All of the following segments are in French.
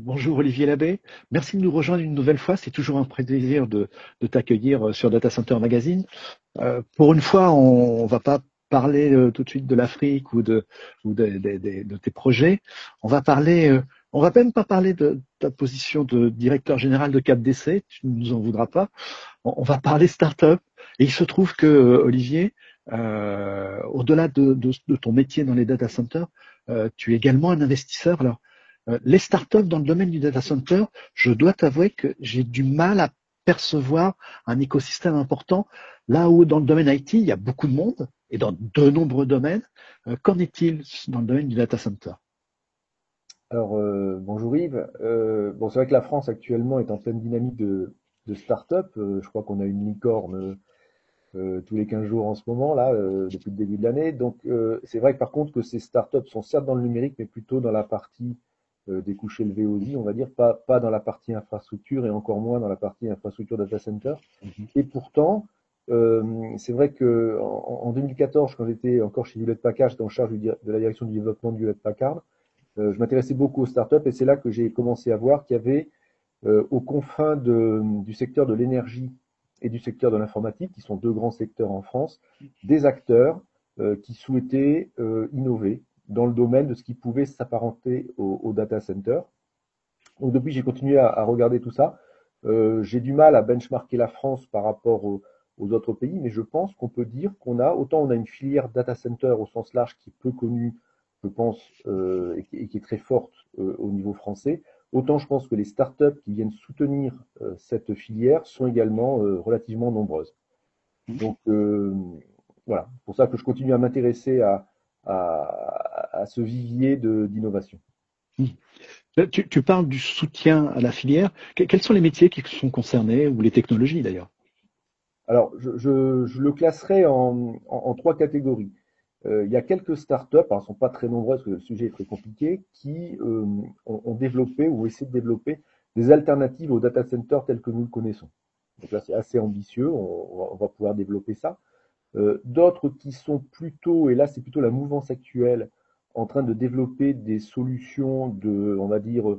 bonjour Olivier Labbé. Merci de nous rejoindre une nouvelle fois. C'est toujours un plaisir de, t'accueillir sur Data Center Magazine. Euh, pour une fois, on, ne va pas parler euh, tout de suite de l'Afrique ou de, tes projets. On va parler, euh, on va même pas parler de ta position de directeur général de CapDC. Tu ne nous en voudras pas. On, on va parler start-up. Et il se trouve que Olivier, euh, au-delà de, ton métier dans les data centers, euh, tu es également un investisseur. Alors, euh, les startups dans le domaine du data center, je dois t'avouer que j'ai du mal à percevoir un écosystème important. Là où dans le domaine IT, il y a beaucoup de monde et dans de nombreux domaines. Euh, qu'en est-il dans le domaine du data center? Alors, euh, bonjour Yves. bon, c'est vrai que la France actuellement est en pleine dynamique de, de start-up. je crois qu'on a une licorne tous les 15 jours en ce moment, là, depuis le début de l'année. Donc, c'est vrai que par contre que ces startups sont certes dans le numérique, mais plutôt dans la partie euh, des couches élevées aussi, on va dire, pas, pas dans la partie infrastructure et encore moins dans la partie infrastructure data center. Mhm. Et pourtant, euh, c'est vrai que en, 2014, quand j'étais encore chez Hewlett Packard, j'étais en charge de la direction du développement de Hewlett Packard. Euh, je m'intéressais beaucoup aux startups et c'est là que j'ai commencé à voir qu'il y avait euh, aux confins de, du secteur de l'énergie et du secteur de l'informatique, qui sont deux grands secteurs en France, des acteurs euh, qui souhaitaient innover, dans le domaine de ce qui pouvait s'apparenter au, data center. Donc depuis, j'ai continué à, regarder tout ça. Euh, j'ai du mal à benchmarker la France par rapport aux, autres pays, mais je pense qu'on peut dire qu'on a, autant on a une filière data center au sens large qui est peu connue, je pense, euh, et, qui, est très forte euh, au niveau français, autant je pense que les startups qui viennent soutenir cette filière sont également relativement nombreuses. Donc voilà, pour ça que je continue à m'intéresser à, à, ce vivier d'innovation. Tu, parles du soutien à la filière. Quels sont les métiers qui sont concernés ou les technologies d'ailleurs? Alors, je, le classerai en, trois catégories. Euh, il y a quelques startups, elles ne sont pas très nombreuses parce que le sujet est très compliqué, qui euh, ont, développé ou essayé de développer des alternatives au data center tel que nous le connaissons. Donc là, c'est assez ambitieux, on, va pouvoir développer ça. Euh, d'autres qui sont plutôt, et là c'est plutôt la mouvance actuelle, en train de développer des solutions de, on va dire,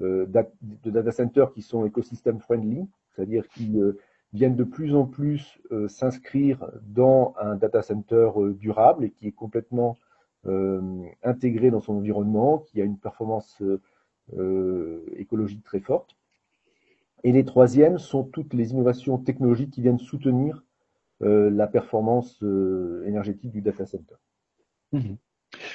euh, de data centers qui sont écosystème friendly, c'est-à-dire qui euh, viennent de plus en plus s'inscrire dans un data center durable et qui est complètement intégré dans son environnement, qui a une performance écologique très forte. Et les troisièmes sont toutes les innovations technologiques qui viennent soutenir euh, la performance euh, énergétique du data center. Mhm.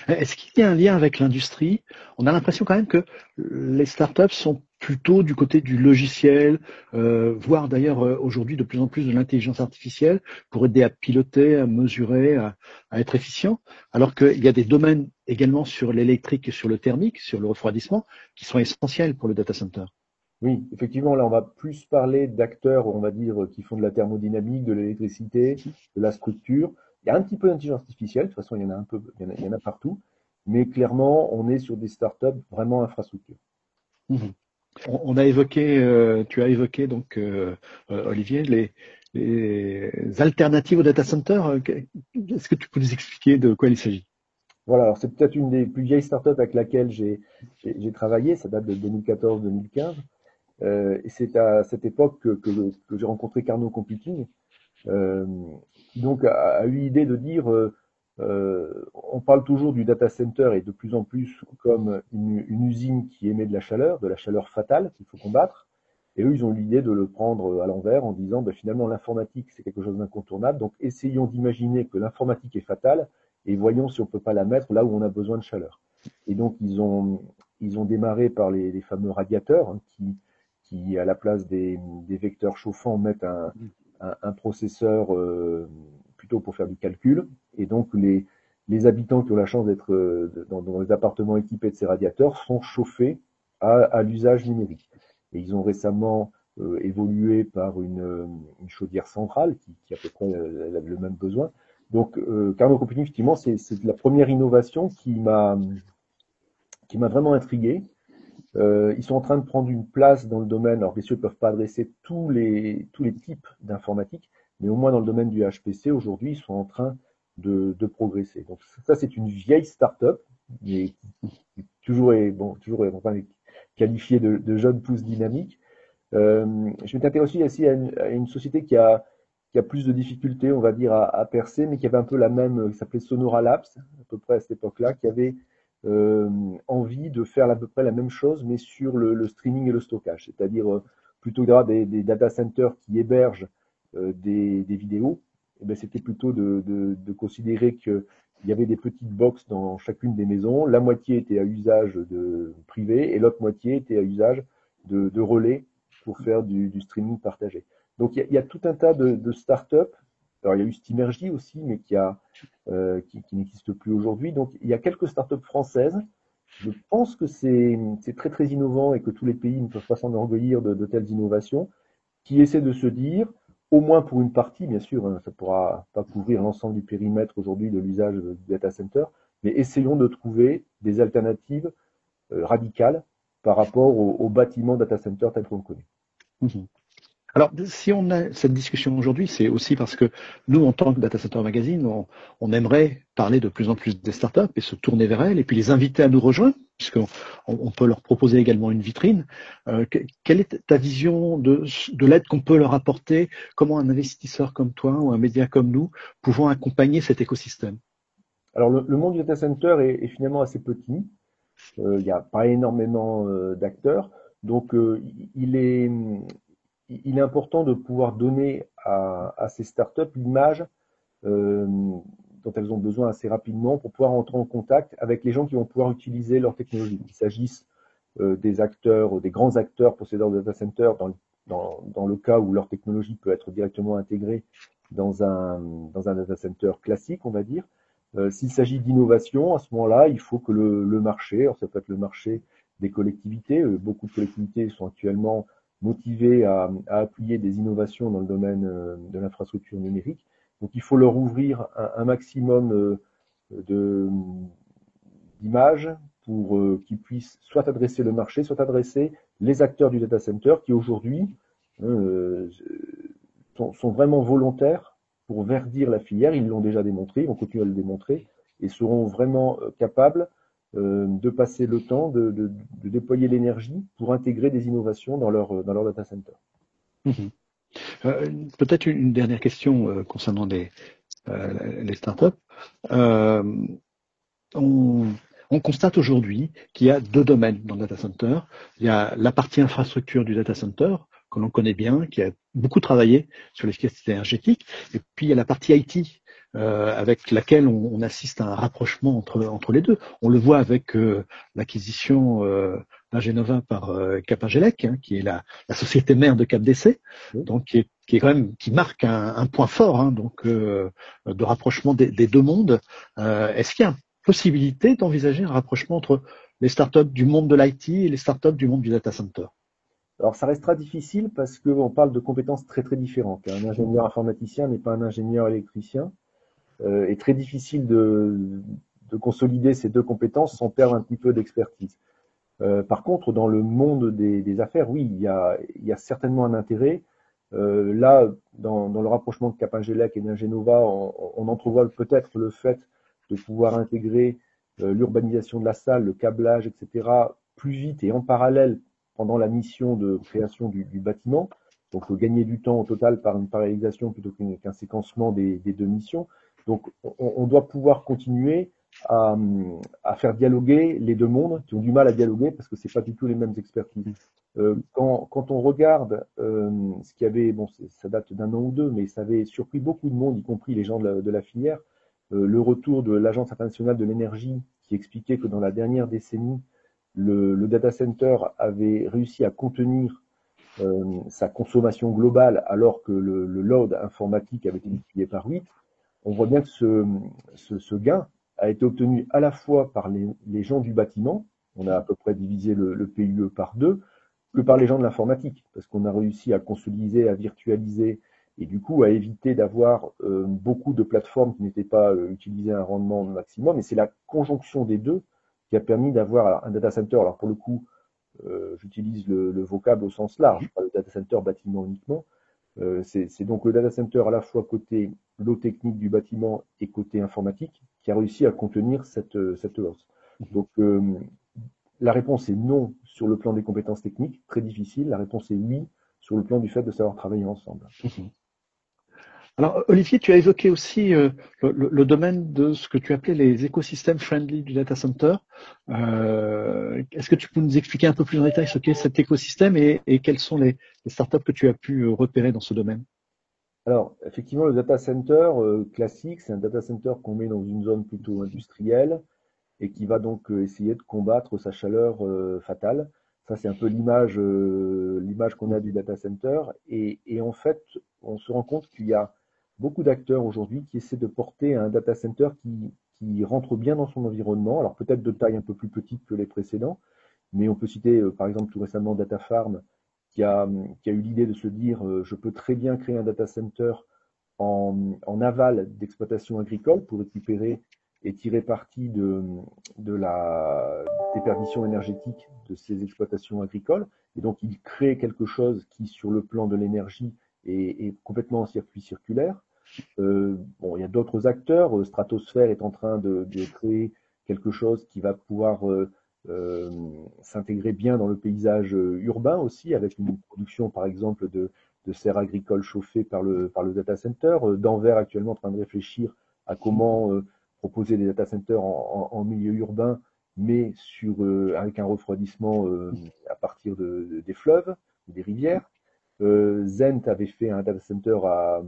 Est-ce qu'il y a un lien avec l'industrie? On a l'impression quand même que les startups sont plutôt du côté du logiciel, euh, voire d'ailleurs aujourd'hui de plus en plus de l'intelligence artificielle pour aider à piloter, à mesurer, à, à être efficient, alors qu'il y a des domaines également sur l'électrique et sur le thermique, sur le refroidissement, qui sont essentiels pour le data center. Oui, effectivement, là, on va plus parler d'acteurs, on va dire, qui font de la thermodynamique, de l'électricité, de la structure. Il y a un petit peu d'intelligence artificielle, de toute façon, il y en a un peu, il y en a, partout, mais clairement, on est sur des startups vraiment infrastructures. Mhm. On a évoqué, euh, tu as évoqué donc euh, euh, Olivier les, alternatives au data center. Est-ce que tu peux nous expliquer de quoi il s'agit? Voilà, alors c'est peut-être une des plus vieilles startups avec laquelle j'ai travaillé, ça date de 2014-2015. Euh, et c'est à cette époque que, que, j'ai rencontré Carnot Computing, euh, donc a, eu l'idée de dire, euh, euh, on parle toujours du data center et de plus en plus comme une, usine qui émet de la chaleur, de la chaleur fatale qu'il faut combattre. Et eux, ils ont eu l'idée de le prendre à l'envers en disant, ben, finalement, l'informatique, c'est quelque chose d'incontournable. Donc, essayons d'imaginer que l'informatique est fatale et voyons si on peut pas la mettre là où on a besoin de chaleur. Et donc, ils ont, ils ont démarré par les, fameux radiateurs hein, qui, qui, à la place des, vecteurs chauffants, mettent un, processeur euh, plutôt pour faire du calcul. Et donc, les, habitants qui ont la chance d'être euh, dans, les appartements équipés de ces radiateurs sont chauffés à, l'usage numérique. Et ils ont récemment euh, évolué par une, chaudière centrale qui, a à peu près le même besoin. Donc, Carnot Company, effectivement, c'est la première innovation qui qui m'a vraiment intrigué euh, ils sont en train de prendre une place dans le domaine, alors bien sûr, ils ne peuvent pas adresser tous les, tous les types d'informatique, mais au moins dans le domaine du HPC, aujourd'hui, ils sont en train de, de progresser. Donc ça, c'est une vieille start-up, qui toujours est, bon, toujours est, enfin, qualifié de, jeunes pousses dynamiques. Euh, je m'étais intéressé aussi à une, à une, société qui a, qui a plus de difficultés, on va dire, à, à percer, mais qui avait un peu la même, qui s'appelait Sonora Labs, à peu près à cette époque-là, qui avait euh, envie de faire à peu près la même chose, mais sur le, streaming et le stockage, c'est-à-dire euh, plutôt d'avoir des, data centers qui hébergent euh, des, des, vidéos, eh ben, c'était plutôt de, considérer qu'il y avait des petites boxes dans chacune des maisons. La moitié était à usage de privé et l'autre moitié était à usage de, relais pour faire du, streaming partagé. Donc il y, a, il y, a, tout un tas de, de startups. Alors il y a eu Steamergy aussi, mais euh, qui, n'existe plus aujourd'hui. Donc il y a quelques startups françaises. Je pense que c'est, très très innovant et que tous les pays ne peuvent pas s'enorgueillir de, de telles innovations, qui essaient de se dire au moins pour une partie, bien sûr, hein, ça ne pourra pas couvrir l'ensemble du périmètre aujourd'hui de l'usage du data center, mais essayons de trouver des alternatives euh, radicales par rapport au, au, bâtiment data center tel qu'on le connaît. Mmh. Alors, si on a cette discussion aujourd'hui, c'est aussi parce que nous, en tant que Data Center Magazine, on, aimerait parler de plus en plus des startups et se tourner vers elles et puis les inviter à nous rejoindre, puisqu'on on peut leur proposer également une vitrine. Euh, quelle est ta vision de, de l'aide qu'on peut leur apporter? Comment un investisseur comme toi ou un média comme nous pouvons accompagner cet écosystème? Alors, le, monde du data center est, finalement assez petit. Euh, il n'y a pas énormément euh, d'acteurs. Donc, il est il est important de pouvoir donner à, ces startups l'image euh, dont elles ont besoin assez rapidement pour pouvoir entrer en contact avec les gens qui vont pouvoir utiliser leur technologie. Qu'il s'agisse euh, des acteurs, des grands acteurs possédeurs de data centers dans, le cas où leur technologie peut être directement intégrée dans un, dans un data center classique, on va dire. Euh, S'il s'agit d'innovation, à ce moment-là, il faut que le, le marché, alors ça peut être le marché des collectivités, beaucoup de collectivités sont actuellement motivés à, appuyer des innovations dans le domaine euh, de l'infrastructure numérique. Donc il faut leur ouvrir un, maximum euh, d'images pour euh, qu'ils puissent soit adresser le marché, soit adresser les acteurs du data center qui aujourd'hui sont, sont, vraiment volontaires pour verdir la filière. Ils l'ont déjà démontré, ils vont continuer à le démontrer et seront vraiment capables de passer le temps de, déployer l'énergie pour intégrer des innovations dans leur, data center. Mmh. Euh, Peut-être une dernière question euh, concernant les, euh, les startups. Euh, on, on, constate aujourd'hui qu'il y a deux domaines dans le data center. Il y a la partie infrastructure du data center, que l'on connaît bien, qui a beaucoup travaillé sur l'efficacité énergétique, et puis il y a la partie IT, euh, avec laquelle on, on, assiste à un rapprochement entre, entre les deux. On le voit avec euh, l'acquisition euh, d'Ingenova par euh, Capagelec, hein, qui est la, la, société mère de CapDC, oui. donc qui est, qui est quand même qui marque un, un point fort hein, donc euh, de rapprochement des, des deux mondes. Euh, est-ce qu'il y a une possibilité d'envisager un rapprochement entre les startups du monde de l'IT et les startups du monde du data center? Alors ça restera difficile parce qu'on parle de compétences très très différentes. Un ingénieur informaticien n'est pas un ingénieur électricien est très difficile de, de, consolider ces deux compétences sans perdre un petit peu d'expertise. Euh, par contre, dans le monde des, des, affaires, oui, il y a, il y a certainement un intérêt. Euh, là, dans, dans, le rapprochement de Capingelec et d'Ingenova, on, on entrevoit peut-être le fait de pouvoir intégrer euh, l'urbanisation de la salle, le câblage, etc., plus vite et en parallèle pendant la mission de création du, du bâtiment. Donc, gagner du temps au total par une parallélisation plutôt qu'un séquencement des, des, deux missions. Donc, on, on doit pouvoir continuer à, à, faire dialoguer les deux mondes qui ont du mal à dialoguer parce que c'est pas du tout les mêmes expertises. Euh, quand, quand, on regarde euh, ce qui avait, bon, ça date d'un an ou deux, mais ça avait surpris beaucoup de monde, y compris les gens de la, de la filière, euh, le retour de l'Agence internationale de l'énergie qui expliquait que dans la dernière décennie, le, le data center avait réussi à contenir euh, sa consommation globale alors que le, le load informatique avait été multiplié par 8 on voit bien que ce, gain a été obtenu à la fois par les, gens du bâtiment, on a à peu près divisé le, PUE par deux, que par les gens de l'informatique, parce qu'on a réussi à consolider, à virtualiser et du coup à éviter d'avoir euh, beaucoup de plateformes qui n'étaient pas euh, utilisées à un rendement maximum. Et c'est la conjonction des deux qui a permis d'avoir un data center. Alors pour le coup, euh, j'utilise le, le, vocable au sens large, pas le data center bâtiment uniquement, c'est donc le data center à la fois côté l'eau technique du bâtiment et côté informatique qui a réussi à contenir cette, cette hausse. Mhm. Donc euh, la réponse est non sur le plan des compétences techniques, très difficile. La réponse est oui sur le plan du fait de savoir travailler ensemble. Mhm. Alors, Olivier, tu as évoqué aussi euh, le, domaine de ce que tu appelais les écosystèmes friendly du data center. Euh, est-ce que tu peux nous expliquer un peu plus en détail ce qu'est cet écosystème et, et quelles sont les, startups que tu as pu euh, repérer dans ce domaine? Alors, effectivement, le data center classique, c'est un data center qu'on met dans une zone plutôt industrielle et qui va donc essayer de combattre sa chaleur fatale. Ça, c'est un peu l'image l'image qu'on a du data center. Et, en fait, on se rend compte qu'il y a beaucoup d'acteurs aujourd'hui qui essaient de porter un data center qui, rentre bien dans son environnement, alors peut-être de taille un peu plus petite que les précédents, mais on peut citer euh, par exemple tout récemment Data Farm qui a, qui a eu l'idée de se dire euh, je peux très bien créer un data center en, aval d'exploitation agricole pour récupérer et tirer parti de, de la déperdition énergétique de ces exploitations agricoles. Et donc il crée quelque chose qui, sur le plan de l'énergie, est, complètement en circuit circulaire. Euh, bon, il y a d'autres acteurs. Euh, Stratosphère est en train de, de créer quelque chose qui va pouvoir euh, euh, s'intégrer bien dans le paysage euh, urbain aussi, avec une production, par exemple, de, serres agricoles chauffées par le, par le data center. Denver actuellement en train de réfléchir à comment proposer des data centers en, milieu urbain, mais sur, avec un refroidissement à partir de, des fleuves, des rivières. Euh, Zent avait fait un data center à,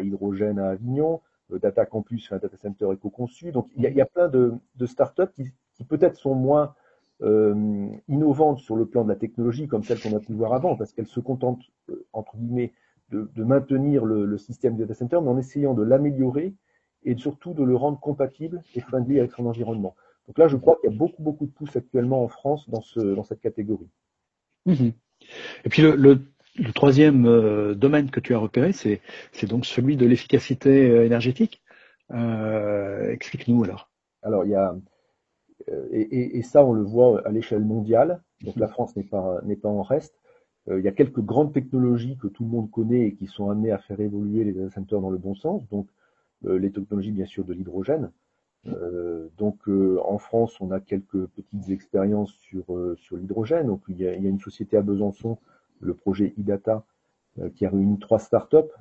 hydrogène à Avignon. Euh, data Campus fait un data center éco-conçu. Donc il y, a, plein de, startups qui, peut-être sont moins euh, innovantes sur le plan de la technologie, comme celles qu'on a pu voir avant, parce qu'elles se contentent, entre guillemets, de, maintenir le, système data center, mais en essayant de l'améliorer et surtout de le rendre compatible et friendly avec son environnement. Donc là, je crois qu'il y a beaucoup, beaucoup de pouces actuellement en France dans, ce, dans cette catégorie. Mhm. Et puis le, le troisième euh, domaine que tu as repéré, c'est, donc celui de l'efficacité euh, énergétique. Euh, explique-nous alors. Alors, il y a, et, ça, on le voit à l'échelle mondiale. Donc, la France n'est pas, n'est pas en reste. il y a quelques grandes technologies que tout le monde connaît et qui sont amenées à faire évoluer les data centers dans le bon sens. Donc, les technologies, bien sûr, de l'hydrogène. donc, en France, on a quelques petites expériences sur, l'hydrogène. Donc, il y, a, une société à Besançon le projet IDATA, euh, qui a réuni trois startups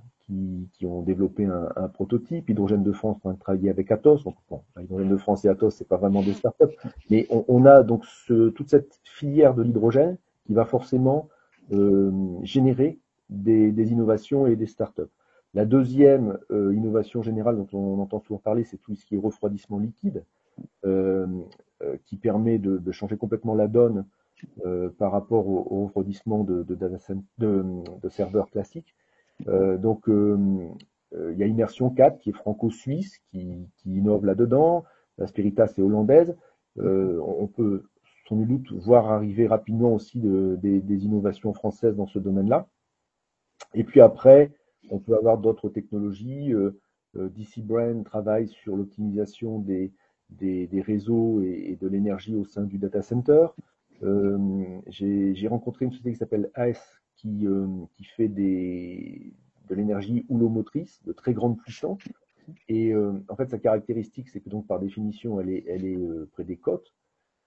qui, ont développé un, prototype. Hydrogène de France on a travaillé avec Atos. Donc, bon, Hydrogène de France et Atos, c'est pas vraiment des startups, mais on, a donc toute cette filière de l'hydrogène qui va forcément euh, générer des, innovations et des startups. La deuxième euh, innovation générale dont on entend souvent parler, c'est tout ce qui est refroidissement liquide, euh, qui permet de, changer complètement la donne par rapport au, refroidissement de, de, serveurs classiques. Euh, donc, euh, il y a Immersion 4 qui est franco-suisse, qui, innove là-dedans. La Spiritas est hollandaise. on peut sans nul doute voir arriver rapidement aussi des, innovations françaises dans ce domaine-là. Et puis après, on peut avoir d'autres technologies. DC Brain travaille sur l'optimisation des, réseaux et, de l'énergie au sein du data center. Euh, j'ai rencontré une société qui s'appelle AS qui, euh, qui fait de l'énergie houlomotrice de très grande puissance. Et euh, en fait, sa caractéristique, c'est que donc par définition, elle est, est près des côtes.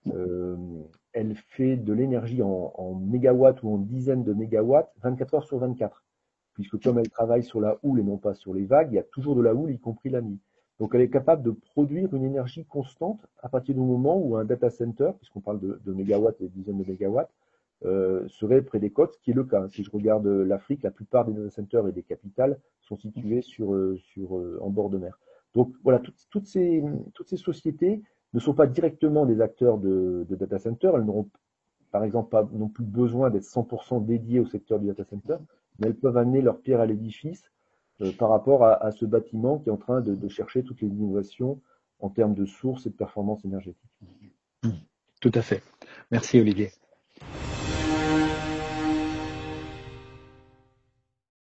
elle fait de l'énergie en, mégawatts ou en dizaines de mégawatts 24 heures sur 24. Puisque comme elle travaille sur la houle et non pas sur les vagues, il y a toujours de la houle, y compris la nuit. Donc elle est capable de produire une énergie constante à partir du moment où un data center, puisqu'on parle de, mégawatts et dizaines de mégawatts, euh, serait près des côtes, ce qui est le cas. Si je regarde l'Afrique, la plupart des data centers et des capitales sont situés euh, euh, en bord de mer. Donc voilà, toutes, ces, sociétés ne sont pas directement des acteurs de, de data center. Elles n'auront par exemple pas non plus besoin d'être 100% dédiées au secteur du data center, mais elles peuvent amener leur pierre à l'édifice euh, par rapport à, ce bâtiment qui est en train de, chercher toutes les innovations en termes de sources et de performance énergétique. Tout à fait. Merci Olivier.